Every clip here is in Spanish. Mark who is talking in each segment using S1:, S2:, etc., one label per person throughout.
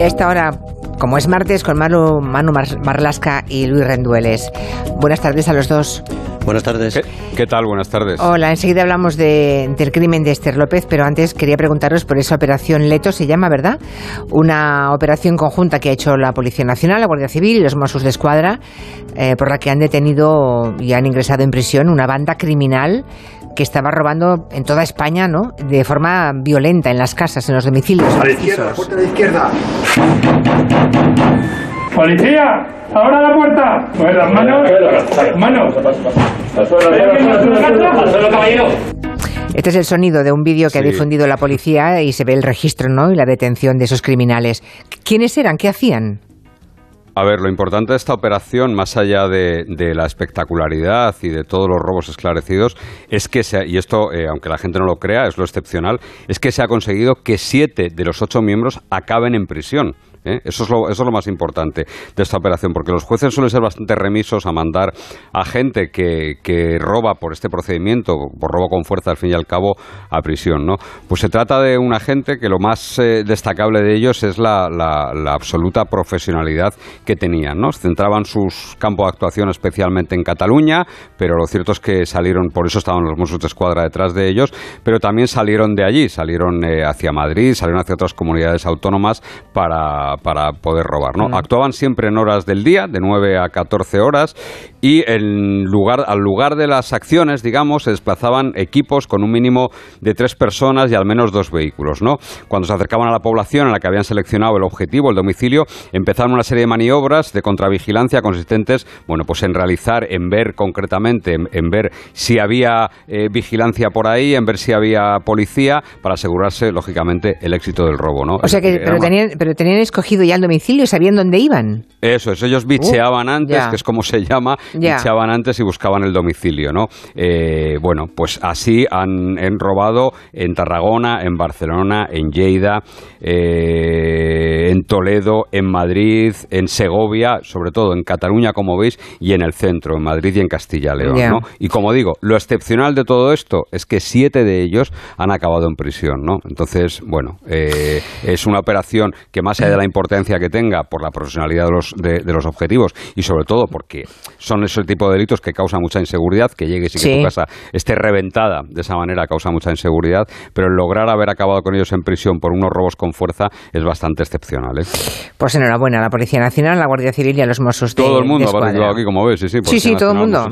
S1: A esta hora, como es martes, con Manu, Manu Marlasca y Luis Rendueles. Buenas tardes a los dos.
S2: Buenas tardes.
S3: ¿Qué, tal? Buenas tardes.
S1: Hola, enseguida hablamos de, del crimen de Esther López, pero antes quería preguntaros por esa operación Leto, se llama, ¿verdad? Una operación conjunta que ha hecho la Policía Nacional, la Guardia Civil y los Mossos de Escuadra, eh, por la que han detenido y han ingresado en prisión una banda criminal que estaba robando en toda España, ¿no? De forma violenta en las casas, en los domicilios.
S4: A la izquierda, la puerta de la izquierda.
S5: ¡Policía! ¡Ahora la puerta! Pues las manos. ¡Manos!
S1: Este es el sonido de un vídeo que ha difundido la policía y se ve el registro, ¿no? Y la detención de esos criminales. ¿Quiénes eran? ¿Qué hacían?
S3: A ver, lo importante de esta operación, más allá de, la espectacularidad y de todos los robos esclarecidos, es que, se y esto, eh, aunque la gente no lo crea, es lo excepcional, es que se ha conseguido que siete de los ocho miembros acaben en prisión. ¿Eh? Eso, es lo, eso es lo más importante de esta operación, porque los jueces suelen ser bastante remisos a mandar a gente que, que roba por este procedimiento, por robo con fuerza al fin y al cabo, a prisión. ¿no? Pues se trata de una gente que lo más eh, destacable de ellos es la, la, absoluta profesionalidad que tenían. ¿no? Centraban sus campos de actuación especialmente en Cataluña, pero lo cierto es que salieron, por eso estaban los Mossos de Escuadra detrás de ellos, pero también salieron de allí, salieron eh, hacia Madrid, salieron hacia otras comunidades autónomas para para, poder robar. ¿no? Actuaban siempre en horas del día, de 9 a 14 horas, y en lugar, al lugar de las acciones, digamos, se desplazaban equipos con un mínimo de tres personas y al menos dos vehículos. ¿no? Cuando se acercaban a la población en la que habían seleccionado el objetivo, el domicilio, empezaron una serie de maniobras de contravigilancia consistentes bueno, pues en realizar, en ver concretamente, en, ver si había eh, vigilancia por ahí, en ver si había policía, para asegurarse, lógicamente, el éxito del robo. ¿no?
S1: O sea que, pero tenían, pero tenían cogido ya el domicilio, sabían dónde iban.
S3: Eso es, ellos bicheaban uh, antes, que es como se llama, bicheaban antes y buscaban el domicilio, ¿no? Eh, bueno, pues así han, robado en Tarragona, en Barcelona, en Lleida, eh, en Toledo, en Madrid, en Segovia, sobre todo en Cataluña, como veis, y en el centro, en Madrid y en Castilla-León, ¿no? Y como digo, lo excepcional de todo esto es que siete de ellos han acabado en prisión, ¿no? Entonces, bueno, eh, es una operación que más allá de la importancia que tenga por la profesionalidad de los, de, los objetivos y sobre todo porque son ese tipo de delitos que causan mucha inseguridad, que llegues y que tu casa esté reventada de esa manera causa mucha inseguridad, pero el lograr haber acabado con ellos en prisión por unos robos con fuerza es bastante excepcional. ¿eh?
S1: Pues enhorabuena a la Policía Nacional, a la Guardia Civil y a los Mossos de
S3: Todo el mundo ha participado aquí, como ves, sí, sí.
S1: Sí, sí, todo el mundo.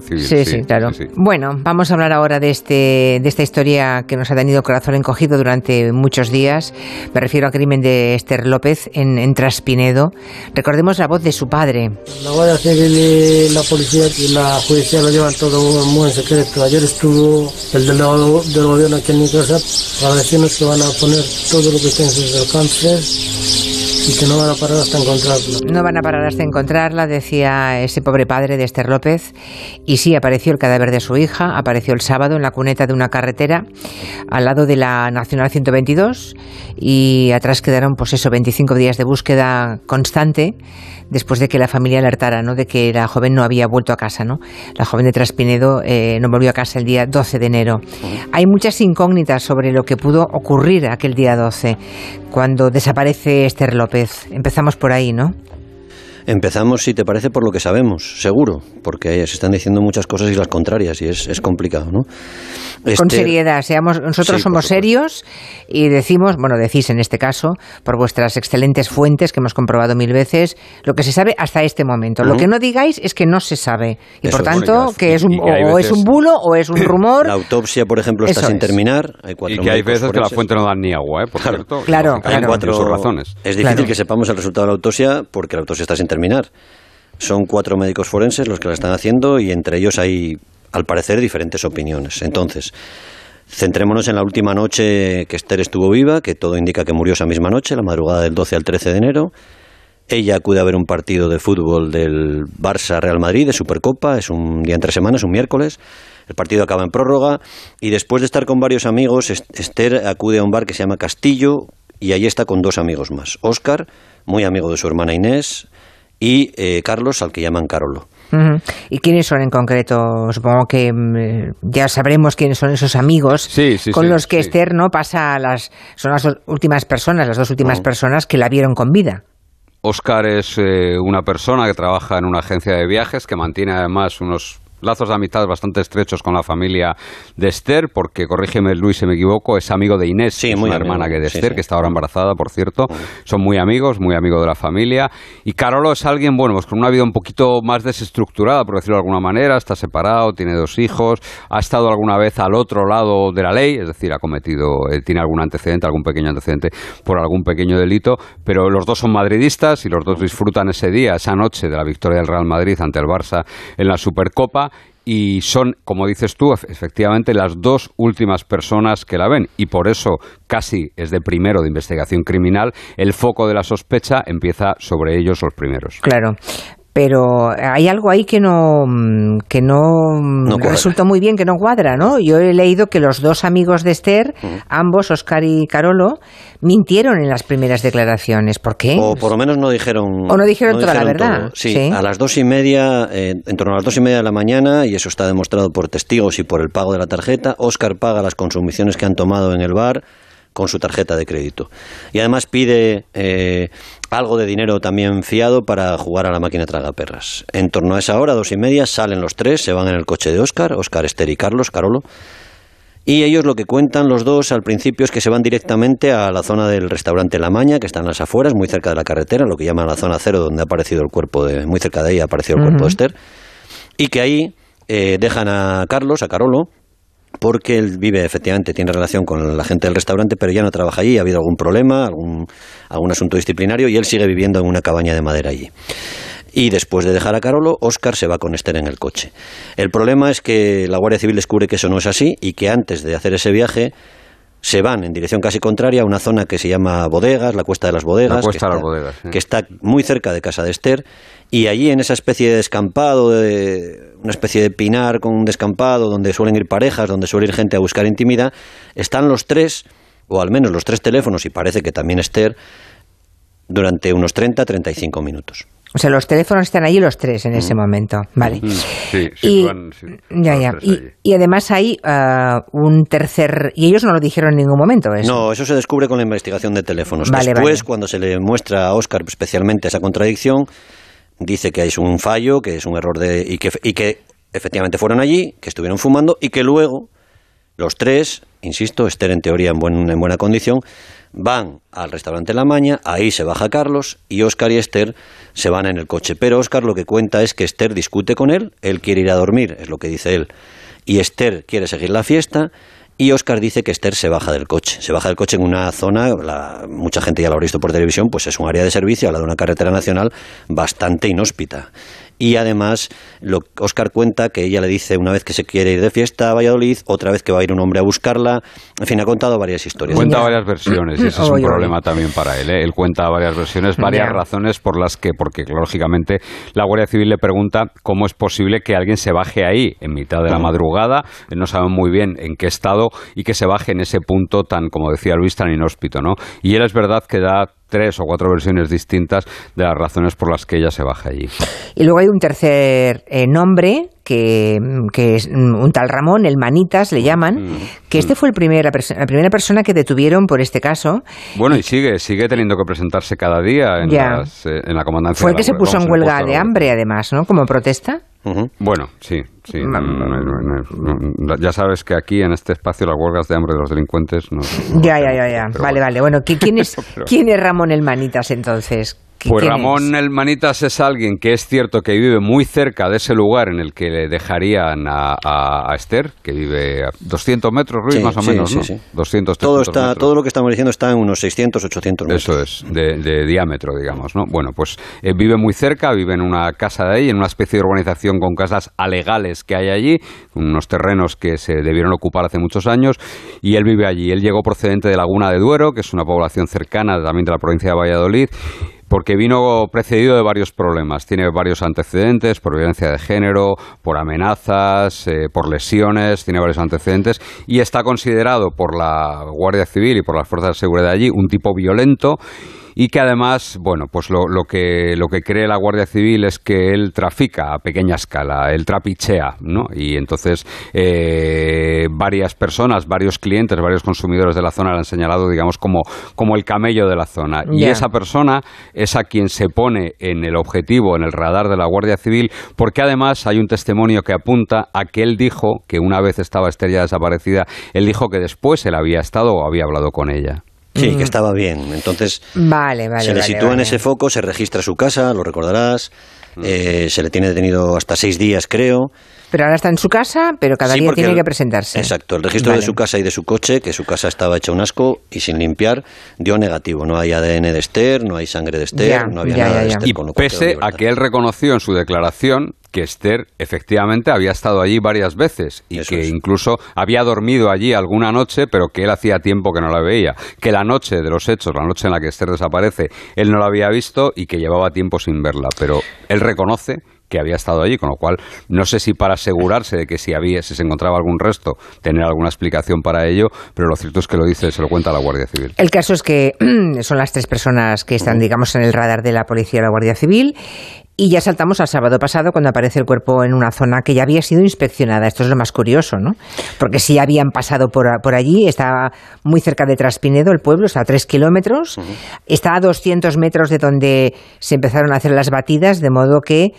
S3: Civil,
S1: sí, sí, claro. Bueno, vamos a hablar ahora de, este, de esta historia que nos ha tenido corazón encogido durante muchos días. Me refiero al crimen de Esther López en, Traspinedo. Recordemos la voz de su padre.
S6: La Guardia Civil y la policía y la justicia lo llevan todo muy en secreto. Ayer estuvo el delegado del gobierno aquí en mi casa para decirnos que van a poner todo lo que esté en sus alcances y que no van a parar hasta encontrarla.
S1: No van a parar hasta encontrarla, decía ese pobre padre de Esther López. Y sí, apareció el cadáver de su hija, apareció el sábado en la cuneta de una carretera al lado de la Nacional 122 y atrás quedaron, pues eso, 25 días de búsqueda constante después de que la familia alertara ¿no? de que la joven no había vuelto a casa. ¿no? La joven de Traspinedo eh, no volvió a casa el día 12 de enero. Hay muchas incógnitas sobre lo que pudo ocurrir aquel día 12, cuando desaparece Esther López. Empezamos por ahí, ¿no?
S2: Empezamos, si te parece, por lo que sabemos, seguro, porque se están diciendo muchas cosas y las contrarias y es, es complicado, ¿no?
S1: Con este, seriedad, seamos, nosotros somos serios y decimos, bueno, decís en este caso, por vuestras excelentes fuentes que hemos comprobado mil veces, lo que se sabe hasta este momento. Lo que no digáis es que no se sabe y por tanto que es un, o es un bulo o es un rumor.
S2: La autopsia, por ejemplo, está sin terminar.
S3: Hay cuatro y que hay veces que la fuente no da ni agua, ¿eh? por cierto.
S1: Claro,
S2: Hay cuatro razones. Es difícil que sepamos el resultado de la autopsia porque la autopsia está sin terminar. Son cuatro médicos forenses los que la están haciendo y entre ellos hay, al parecer, diferentes opiniones. Entonces, centrémonos en la última noche que Esther estuvo viva, que todo indica que murió esa misma noche, la madrugada del 12 al 13 de enero. Ella acude a ver un partido de fútbol del Barça Real Madrid de Supercopa, es un día entre semanas, un miércoles. El partido acaba en prórroga y después de estar con varios amigos, Esther acude a un bar que se llama Castillo y allí está con dos amigos más. Óscar, muy amigo de su hermana Inés, y eh, Carlos, al que llaman Carolo.
S1: ¿Y quiénes son en concreto? Supongo que mm, ya sabremos quiénes son esos amigos con los que Esther no pasa las son las últimas personas, las dos últimas personas que la vieron con vida.
S3: Oscar es eh, una persona que trabaja en una agencia de viajes que mantiene además unos lazos de amistad bastante estrechos con la familia de Esther, porque, corrígeme Luis si me equivoco, es amigo de Inés,
S2: sí,
S3: es
S2: muy
S3: una hermana que de Esther, que está ahora embarazada, por cierto. Son muy amigos, muy amigos de la familia. Y Carolo es alguien, bueno, pues con una vida un poquito más desestructurada, por decirlo de alguna manera, está separado, tiene dos hijos, ha estado alguna vez al otro lado de la ley, es decir, ha cometido, eh, tiene algún antecedente, algún pequeño antecedente por algún pequeño delito, pero los dos son madridistas y los dos disfrutan ese día, esa noche de la victoria del Real Madrid ante el Barça en la Supercopa y son, como dices tú, efectivamente las dos últimas personas que la ven. Y por eso casi es de primero de investigación criminal, el foco de la sospecha empieza sobre ellos los primeros.
S1: Claro pero hay algo ahí que no mm, que no, mm, resulta muy bien, que no cuadra, ¿no? Yo he leído que los dos amigos de Esther, ambos, Oscar y Carolo, mintieron en las primeras declaraciones. ¿Por qué?
S2: O por lo menos no dijeron.
S1: O no dijeron toda la verdad.
S2: Sí, a las dos y media, eh, en torno a las dos y media de la mañana, y eso está demostrado por testigos y por el pago de la tarjeta, Oscar paga las consumiciones que han tomado en el bar con su tarjeta de crédito. Y además pide eh, algo de dinero también fiado para jugar a la máquina tragaperras. En torno a esa hora, dos y media, salen los tres, se van en el coche de Oscar, Oscar, Esther y Carlos, Carolo. Y ellos lo que cuentan los dos al principio es que se van directamente a la zona del restaurante La Maña, que está en las afueras, muy cerca de la carretera, lo que llaman la zona cero, donde ha aparecido el cuerpo de, muy cerca de ahí ha aparecido el cuerpo de Esther, y que ahí eh, dejan a Carlos, a Carolo, porque él vive, efectivamente, tiene relación con la gente del restaurante, pero ya no trabaja allí, ha habido algún problema, algún, algún asunto disciplinario, y él sigue viviendo en una cabaña de madera allí. Y después de dejar a Carolo, Oscar se va con Esther en el coche. El problema es que la Guardia Civil descubre que eso no es así y que antes de hacer ese viaje se van en dirección casi contraria a una zona que se llama Bodegas, la Cuesta de las Bodegas, que, está, muy cerca de casa de Esther, y allí en esa especie de descampado, de, una especie de pinar con un descampado donde suelen ir parejas, donde suele ir gente a buscar intimidad, están los tres, o al menos los tres teléfonos, y parece que también Esther, durante unos 30-35 minutos.
S1: O sea, los teléfonos están allí los tres en ese mm. momento, vale. Mm.
S3: Sí, y,
S1: ya, ya. Y, además hay uh, un tercer... Y ellos no lo dijeron en ningún momento, ¿eso?
S2: No, eso se descubre con la investigación de teléfonos. Después, cuando se le muestra a Oscar especialmente esa contradicción, dice que es un fallo, que es un error de... Y que, y que efectivamente fueron allí, que estuvieron fumando y que luego los tres, insisto, estén en teoría en, buen, en buena condición, van al restaurante La Maña, ahí se baja Carlos y Oscar y Esther se van en el coche. Pero Oscar lo que cuenta es que Esther discute con él, él quiere ir a dormir, es lo que dice él, y Esther quiere seguir la fiesta. Y Oscar dice que Esther se baja del coche. Se baja del coche en una zona, mucha gente ya lo ha visto por televisión, pues es un área de servicio, a la de una carretera nacional bastante inhóspita y además lo, Oscar cuenta que ella le dice una vez que se quiere ir de fiesta a Valladolid, otra vez que va a ir un hombre a buscarla, en fin, ha contado varias historias.
S3: Cuenta varias versiones y ese es un problema también para él. ¿eh? Él cuenta varias versiones, varias razones por las que, porque lógicamente la Guardia Civil le pregunta cómo es posible que alguien se baje ahí en mitad de la madrugada, no sabe muy bien en qué estado y que se baje en ese punto tan, como decía Luis, tan inhóspito, ¿no? Y él es verdad que da tres o cuatro versiones distintas de las razones por las que ella se baja allí.
S1: Y luego hay un tercer eh, nombre que, es un tal Ramón, el Manitas le llaman, mm, que este mm. fue el primer, la, primera persona que detuvieron por este caso.
S3: Bueno, y sigue, sigue teniendo que presentarmente cada día en, eh, en la comandancia.
S1: Fue el que se puso en huelga de hambre, además, ¿no? Como protesta.
S3: Bueno, sí, sí. ya sabes que aquí en este espacio las huelgas de hambre de los delincuentes no.
S1: ya, ya, ya, ya. Vale, vale. Bueno, ¿quién es, ¿quién es Ramón el Manitas entonces?
S3: Pues Ramón el Manitas es alguien que es cierto que vive muy cerca de ese lugar en el que le dejarían a, Esther, que vive a 200 metros, Ruiz, más o menos, ¿no? 200,
S2: todo está, Todo lo que estamos diciendo está en unos 600, 800 metros.
S3: Eso es, de, diámetro, digamos, ¿no? Bueno, pues eh, vive muy cerca, vive en una casa de ahí, en una especie de urbanización con casas alegales que hay allí, unos terrenos que se debieron ocupar hace muchos años, y él vive allí. Él llegó procedente de Laguna de Duero, que es una población cercana también de la provincia de Valladolid, porque vino precedido de varios problemas. Tiene varios antecedentes por violencia de género, por amenazas, eh, por lesiones, tiene varios antecedentes y está considerado por la Guardia Civil y por las fuerzas de seguridad allí un tipo violento y que además, bueno, pues lo, lo, que, lo que cree la Guardia Civil es que él trafica a pequeña escala, él trapichea, ¿no? Y entonces eh, varias personas, varios clientes, varios consumidores de la zona le han señalado, digamos, como, como el camello de la zona. Y esa persona es a quien se pone en el objetivo, en el radar de la Guardia Civil, porque además hay un testimonio que apunta a que él dijo que una vez estaba Esther ya desaparecida, él dijo que después él había estado o había hablado con ella.
S2: Sí, que mm. estaba bien. Entonces,
S1: vale, vale,
S2: se le sitúa en ese foco, se registra su casa, lo recordarás, mm. eh, se le tiene detenido hasta seis días, creo.
S1: Pero ahora está en su casa, pero cada día tiene que presentarse.
S2: Exacto, el registro de su casa y de su coche, que su casa estaba hecha un asco y sin limpiar, dio negativo. No hay ADN de Esther, no hay sangre de Esther, no había nada de Esther.
S3: Y pese a que él reconoció en su declaración que Esther efectivamente había estado allí varias veces y que incluso había dormido allí alguna noche, pero que él hacía tiempo que no la veía. Que la noche de los hechos, la noche en la que Esther desaparece, él no la había visto y que llevaba tiempo sin verla. Pero él reconoce que había estado allí, con lo cual no sé si para asegurarse de que si había, si se encontraba algún resto, tener alguna explicación para ello, pero lo cierto es que lo dice, se lo cuenta la Guardia Civil.
S1: El caso es que son las tres personas que están, digamos, en el radar de la policía y la Guardia Civil. Y ya saltamos al sábado pasado cuando aparece el cuerpo en una zona que ya había sido inspeccionada. Esto es lo más curioso, ¿no? Porque si habían pasado por, por allí, está muy cerca de Traspinedo, el pueblo, está a tres kilómetros, está a 200 metros de donde se empezaron a hacer las batidas, de modo que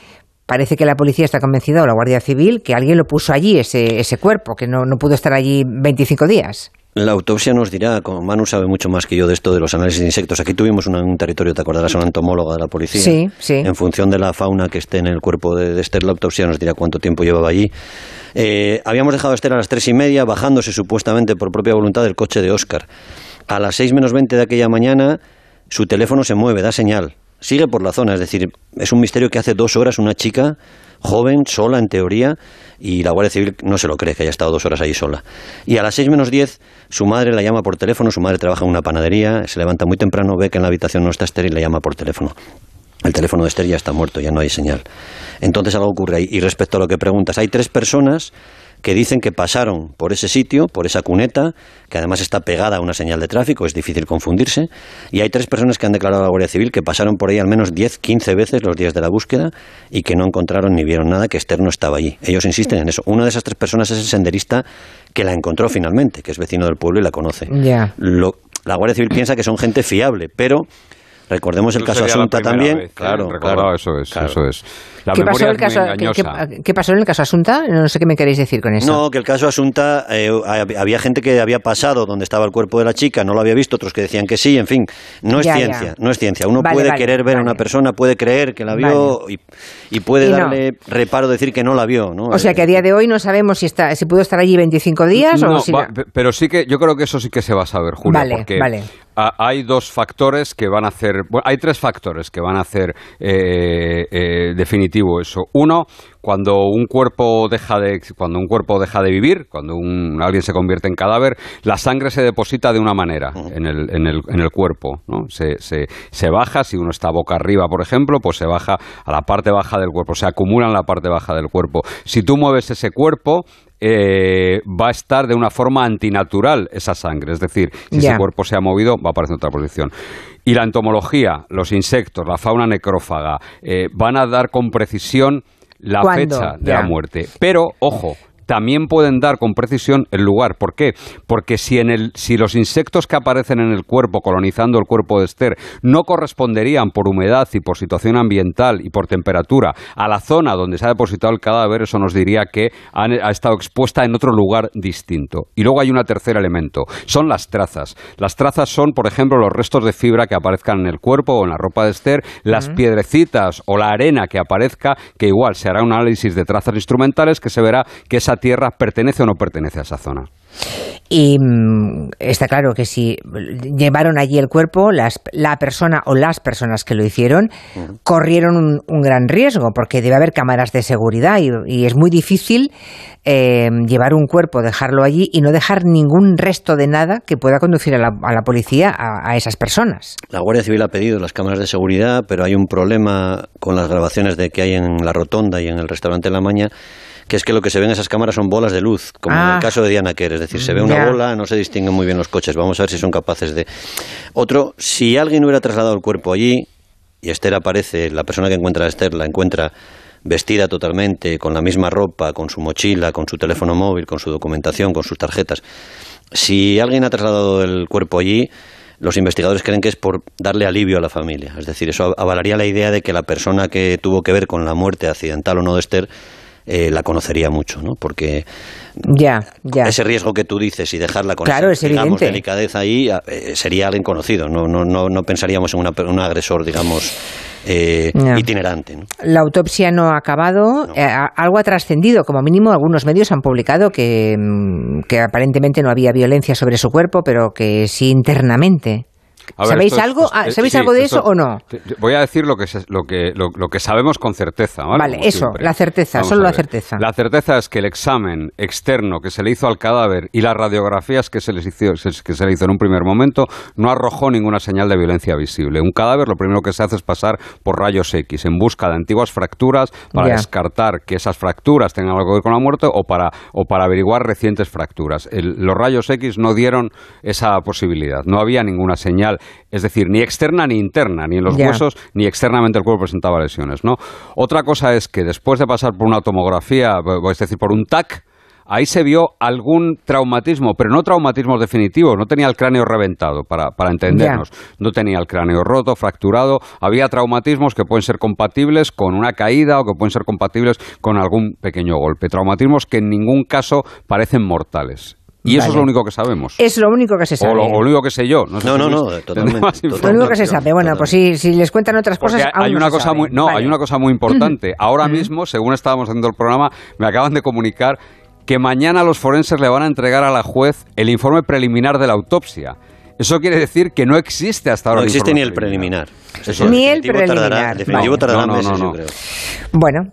S1: parece que la policía está convencida, o la Guardia Civil, que alguien lo puso allí, ese, ese cuerpo, que no, no pudo estar allí 25 días.
S2: La autopsia nos dirá, como Manu sabe mucho más que yo de esto de los análisis de insectos. Aquí tuvimos un, territorio, te acordarás, una entomóloga de la policía.
S1: Sí, sí.
S2: En función de la fauna que esté en el cuerpo de, Esther, la autopsia nos dirá cuánto tiempo llevaba allí. Eh, habíamos dejado a Esther a las tres y media, bajándose supuestamente por propia voluntad del coche de Oscar. A las seis menos veinte de aquella mañana, su teléfono se mueve, da señal sigue por la zona. Es decir, es un misterio que hace dos horas una chica joven, sola en teoría, y la Guardia Civil no se lo cree que haya estado dos horas ahí sola. Y a las seis menos diez su madre la llama por teléfono, su madre trabaja en una panadería, se levanta muy temprano, ve que en la habitación no está Esther y le llama por teléfono. El teléfono de Esther ya está muerto, ya no hay señal. Entonces algo ocurre ahí. Y respecto a lo que preguntas, hay tres personas que dicen que pasaron por ese sitio, por esa cuneta, que además está pegada a una señal de tráfico, es difícil confundirse, y hay tres personas que han declarado a la Guardia Civil que pasaron por ahí al menos 10, 15 veces los días de la búsqueda y que no encontraron ni vieron nada, que Esther no estaba allí. Ellos insisten en eso. Una de esas tres personas es el senderista que la encontró finalmente, que es vecino del pueblo y la conoce. la Guardia Civil piensa que son gente fiable, pero recordemos el caso Asunta también.
S3: ¿eh? claro, claro, eso es, eso es.
S1: ¿Qué pasó, el caso, ¿qué, pasó, en el caso Asunta? No sé qué me queréis decir con eso.
S2: No, que el caso Asunta, eh, había gente que había pasado donde estaba el cuerpo de la chica, no lo había visto, otros que decían que sí, en fin, no es ciencia, no es ciencia. Uno puede querer ver a una persona, puede creer que la vio y, puede darle reparo decir que no la vio. ¿no?
S1: O sea que a día de hoy no sabemos si, está, si pudo estar allí 25 días o si...
S3: pero sí que yo creo que eso sí que se va a saber, Julia, porque hay dos factores que van a hacer, bueno, hay tres factores que van a hacer eh, eh, definitivo eso. Uno, cuando un cuerpo deja de cuando un cuerpo deja de vivir, cuando un, alguien se convierte en cadáver, la sangre se deposita de una manera en el, en el, en el cuerpo, ¿no? Se, se, se, baja, si uno está boca arriba, por ejemplo, pues se baja a la parte baja del cuerpo, se acumula en la parte baja del cuerpo. Si tú mueves ese cuerpo, eh, va a estar de una forma antinatural esa sangre. Es decir, si ese cuerpo se ha movido, va a aparecer en otra posición. Y la entomología, los insectos, la fauna necrófaga, eh, van a dar con precisión la fecha de la muerte. Pero, ojo, también pueden dar con precisión el lugar. ¿Por qué? Porque si, en el, si los insectos que aparecen en el cuerpo, colonizando el cuerpo de Esther, no corresponderían por humedad y por situación ambiental y por temperatura a la zona donde se ha depositado el cadáver, eso nos diría que ha estado expuesta en otro lugar distinto. Y luego hay un tercer elemento, son las trazas. Las trazas son, por ejemplo, los restos de fibra que aparezcan en el cuerpo o en la ropa de Esther, las piedrecitas o la arena que aparezca, que igual se hará un análisis de trazas instrumentales que se verá que esa tierra pertenece o no pertenece a esa zona.
S1: Y mm, está claro que si llevaron allí el cuerpo, las, la persona o las personas que lo hicieron corrieron un, gran riesgo, porque debe haber cámaras de seguridad y, es muy difícil eh, llevar un cuerpo, dejarlo allí y no dejar ningún resto de nada que pueda conducir a la, policía a, a, esas personas.
S2: La Guardia Civil ha pedido las cámaras de seguridad, pero hay un problema con las grabaciones de que hay en la rotonda y en el restaurante La Maña que es que lo que se ve en esas cámaras son bolas de luz, como en
S1: Ah.
S2: el caso de Diana Kerr, es decir, se ve una bola, no se distinguen muy bien los coches, vamos a ver si son capaces de... Otro, si alguien hubiera trasladado el cuerpo allí y Esther aparece, la persona que encuentra a Esther la encuentra vestida totalmente, con la misma ropa, con su mochila, con su teléfono móvil, con su documentación, con sus tarjetas. Si alguien ha trasladado el cuerpo allí, los investigadores creen que es por darle alivio a la familia. Es decir, eso avalaría la idea de que la persona que tuvo que ver con la muerte accidental o no de Esther eh, la conocería mucho, ¿no? Porque
S1: Ya, ya.
S2: ese riesgo que tú dices y dejarla con
S1: Claro,
S2: esa,
S1: es
S2: digamos, delicadeza ahí eh, sería alguien conocido. No, no, no, no pensaríamos en una, un agresor, digamos, eh, itinerante. ¿no?
S1: La autopsia no ha acabado. Eh, algo ha trascendido, como mínimo algunos medios han publicado que, mm, que aparentemente no había violencia sobre su cuerpo, pero que sí internamente.
S3: Ver,
S1: ¿Sabéis
S3: es-
S1: algo?
S3: es-
S1: Ah,
S3: eh,
S1: ¿Sabéis
S3: sí,
S1: algo de eso o no?
S3: Voy a decir lo que, lo que, lo, lo que sabemos con certeza. Vale,
S1: Vale, eso,
S3: siempre.
S1: la certeza,
S3: Vamos
S1: solo la certeza.
S3: La certeza es que el examen externo que se le hizo al cadáver y las radiografías que se, les hizo, que se le hizo en un primer momento no arrojó ninguna señal de violencia visible. Un cadáver lo primero que se hace es pasar por rayos X en busca de antiguas fracturas para
S1: Ya.
S3: descartar que esas fracturas tengan algo que ver con la muerte o para, o para averiguar recientes fracturas. El- los rayos X no dieron esa posibilidad. No había ninguna señal, es decir, ni externa ni interna, ni en los huesos ni externamente el cuerpo presentaba lesiones. ¿no? Otra cosa es que después de pasar por una tomografía, es decir, por un TAC, Ahí se vio algún traumatismo, pero no traumatismos definitivos. No tenía el cráneo reventado, para, para entendernos. No tenía el cráneo roto, fracturado. Había traumatismos que pueden ser compatibles con una caída o que pueden ser compatibles con algún pequeño golpe. Traumatismos que en ningún caso parecen mortales. Y eso es lo único que sabemos.
S1: Es lo único que se
S3: O
S1: sabe.
S3: lo, o lo único que sé yo. No, sé
S2: No,
S3: si
S2: no, no, totalmente,
S1: lo único que se sabe. Bueno, pues si, si les cuentan otras
S3: porque
S1: cosas,
S3: hay
S1: no
S3: una
S1: se
S3: cosa
S1: sabe.
S3: muy no
S1: Vale.
S3: hay una cosa muy importante ahora mismo según estábamos haciendo el programa me acaban de comunicar que mañana los forenses le van a entregar a la juez el informe preliminar de la autopsia eso quiere decir que no existe hasta ahora
S2: No existe ni el preliminar.
S3: Eso
S1: Ni el
S2: definitivo
S1: preliminar.
S2: definitivo tardará
S3: No, no,
S2: meses,
S3: no,
S2: yo
S3: no.
S2: creo.
S1: Bueno,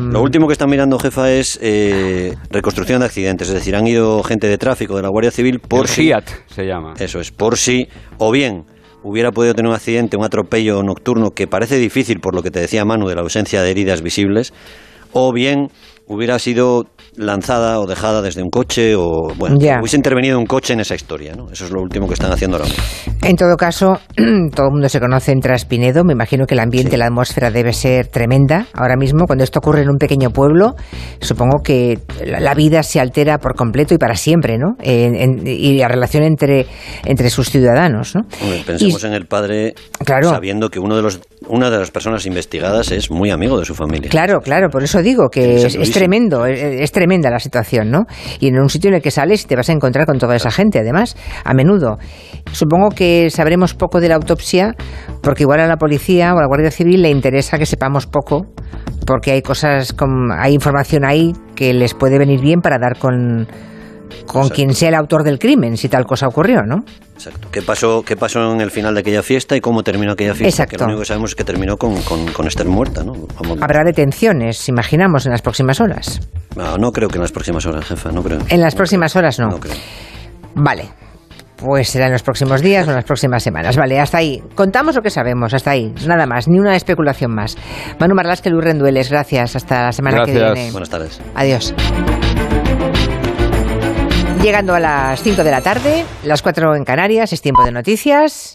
S2: Lo último que están mirando, jefa, es eh, reconstrucción de accidentes. Es decir, han ido gente de tráfico de la Guardia Civil por
S3: el
S2: si...
S3: Se llama
S2: Eso es, por si, o bien hubiera podido tener un accidente, un atropello nocturno que parece difícil por lo que te decía Manu de la ausencia de heridas visibles, o bien hubiera sido lanzada o dejada desde un coche o bueno,
S1: Ya.
S2: hubiese intervenido un coche en esa historia, ¿no? Eso es lo último que están haciendo ahora mismo.
S1: en todo caso, todo el mundo se conoce en Traspinedo. Me imagino que el ambiente, la atmósfera debe ser tremenda ahora mismo. Cuando esto ocurre en un pequeño pueblo, supongo que la, vida se altera por completo y para siempre, ¿no? En- en- y la relación entre, entre sus ciudadanos, ¿no?
S2: Hombre, pensemos
S1: Y-
S2: en el padre
S1: Claro.
S2: sabiendo que uno de los una de las personas investigadas es muy amigo de su familia.
S1: Claro, claro, por eso digo que tremendo, es, es tremenda la situación, ¿no? Y en un sitio en el que sales te vas a encontrar con toda esa gente, además, a menudo. Supongo que sabremos poco de la autopsia, porque igual a la policía o a la Guardia Civil le interesa que sepamos poco, porque hay cosas, con, hay información ahí que les puede venir bien para dar con, con
S2: Exacto.
S1: quien sea el autor del crimen, si tal cosa ocurrió, ¿no?
S2: Exacto. ¿Qué pasó, ¿Qué pasó en el final de aquella fiesta y cómo terminó aquella fiesta?
S1: Exacto.
S2: Que lo único que sabemos es que terminó con, con, con Esther muerta, ¿no?
S1: Habrá detenciones, imaginamos, en las próximas horas.
S2: No, no creo que en las próximas horas, jefa, no creo.
S1: En las próximas horas no.
S2: No creo.
S1: Vale. Pues será en los próximos días o en las próximas semanas. Vale, hasta ahí. Contamos lo que sabemos, hasta ahí. Nada más, ni una especulación más. Manu Marlasque, Luis Rendueles, gracias. Hasta la semana que
S3: Gracias.
S1: viene.
S2: Buenas tardes.
S1: Adiós. Llegando a las 5 de la tarde, las 4 en Canarias, es tiempo de noticias.